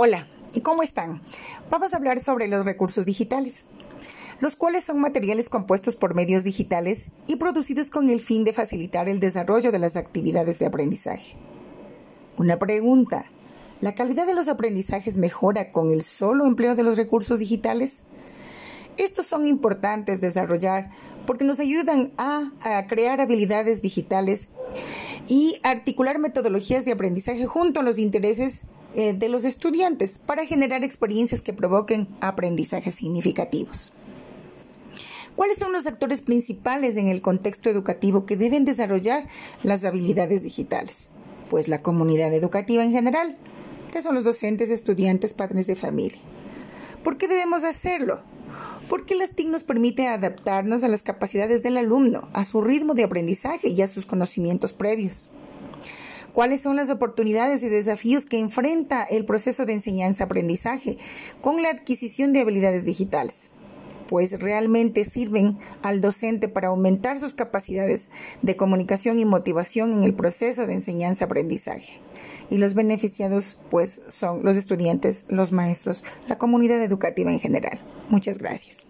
Hola, ¿cómo están? Vamos a hablar sobre los recursos digitales, los cuales son materiales compuestos por medios digitales y producidos con el fin de facilitar el desarrollo de las actividades de aprendizaje. Una pregunta, ¿la calidad de los aprendizajes mejora con el solo empleo de los recursos digitales? Estos son importantes desarrollar porque nos ayudan a, a crear habilidades digitales y articular metodologías de aprendizaje junto a los intereses eh, de los estudiantes para generar experiencias que provoquen aprendizajes significativos. ¿Cuáles son los actores principales en el contexto educativo que deben desarrollar las habilidades digitales? Pues la comunidad educativa en general, que son los docentes, estudiantes, padres de familia. ¿Por qué debemos hacerlo? Porque las TIC nos permite adaptarnos a las capacidades del alumno, a su ritmo de aprendizaje y a sus conocimientos previos. ¿Cuáles son las oportunidades y desafíos que enfrenta el proceso de enseñanza-aprendizaje con la adquisición de habilidades digitales? Pues realmente sirven al docente para aumentar sus capacidades de comunicación y motivación en el proceso de enseñanza-aprendizaje. Y los beneficiados pues son los estudiantes, los maestros, la comunidad educativa en general. Muchas gracias.